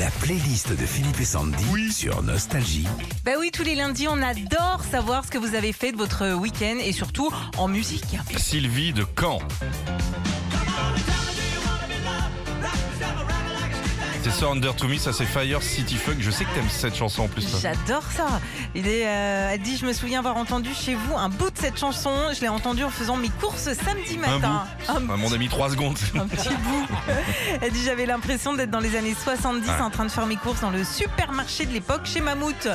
La playlist de Philippe et Sandy sur Nostalgie. Bah oui, tous les lundis, on adore savoir ce que vous avez fait de votre week-end et surtout en musique. Sylvie de Caen. C'est ça, Under to Me, ça c'est Fire City Fuck. Je sais que t'aimes cette chanson en plus. toi. J'adore ça. Il est, euh, elle dit, je me souviens avoir entendu chez vous un bout de cette chanson. Je l'ai entendu en faisant mes courses samedi Un matin. bout. Un Ah, mon ami, 3 secondes. un petit bout. Elle dit j'avais l'impression d'être dans les années 70 Ouais. en train de faire mes courses dans le supermarché de l'époque chez Mammouth.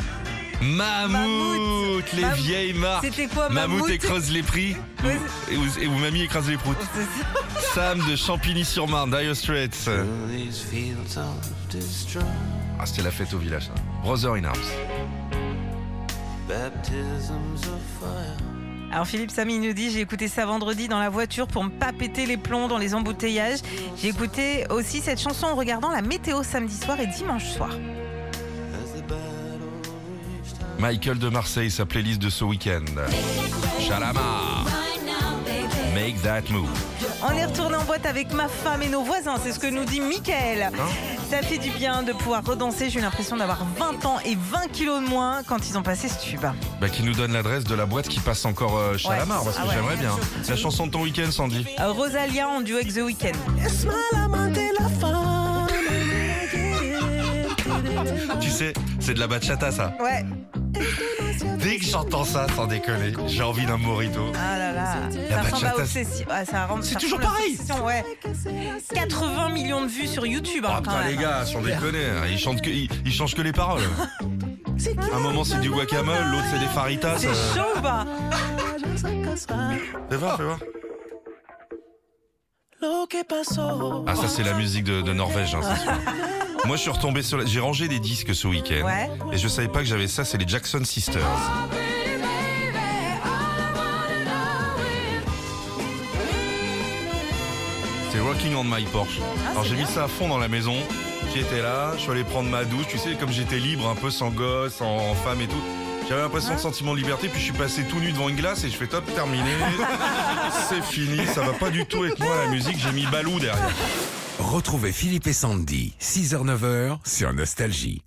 Mammouth, les Mammouth. vieilles marques. C'était quoi Mammouth Mammouth écrase les prix et, où, et où mamie écrase les proutes. Sam de Champigny-sur-Marne, Dire Straits. Ah, c'était la fête au village. ça. Brother in Arms. baptisms of fire. Alors Philippe Samy nous dit j'ai écouté ça vendredi dans la voiture pour ne pas péter les plombs dans les embouteillages. J'ai écouté aussi cette chanson en regardant la météo samedi soir et dimanche soir. Michael de Marseille, sa playlist de ce week-end. Shalama. Make that move. On est retourné en boîte avec ma femme et nos voisins, c'est ce que nous dit Mickaël. Ça fait du bien de pouvoir redanser, j'ai eu l'impression d'avoir 20 ans et 20 kilos de moins quand ils ont passé ce tube. Bah, qui nous donne l'adresse de la boîte qui passe encore euh, chez Ouais. Alamar, parce que Ah ouais. j'aimerais bien. La chanson de ton week-end, Sandy. Euh, Rosalia en duo avec The Weeknd. Tu sais, c'est de la bachata, ça. Ouais. Dès que j'entends ça, sans déconner, j'ai envie d'un morito. Ah là là. La ça ressemble à bachata, obsession. Ah, ça rend- C'est ça toujours ressemble à pareil. obsession, ouais. 80 millions de vues sur YouTube. hein, Ah, quand putain, même. les gars, sans déconner, hein, ils, chantent que, ils, ils changent que les paroles. Un moment, c'est du guacamole, l'autre, c'est des faritas. C'est euh. chaud ou pas Fais voir, fais voir. Ah, ça, c'est la musique de, de Norvège, hein, c'est sûr. Moi, je suis retombé sur. la- J'ai rangé des disques ce week-end. Ouais. Et je savais pas que j'avais ça, c'est les Jackson Sisters. C'est Rocking on My Porsche. Alors c'est j'ai mis ça à fond dans la maison. J'étais là, je suis allé prendre ma douche. Tu sais, comme j'étais libre, un peu sans gosse, en femme et tout. J'avais l'impression de sentiment de liberté, puis je suis passé tout nu devant une glace et je fais top, terminé. C'est fini, ça va pas du tout avec moi la musique, j'ai mis Balou derrière. Retrouvez Philippe et Sandy, 6h-9h sur Nostalgie.